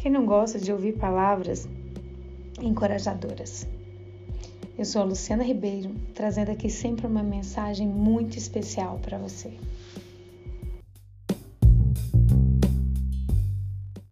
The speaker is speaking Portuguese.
Quem não gosta de ouvir palavras encorajadoras? Eu sou a Luciana Ribeiro, trazendo aqui sempre uma mensagem muito especial para você.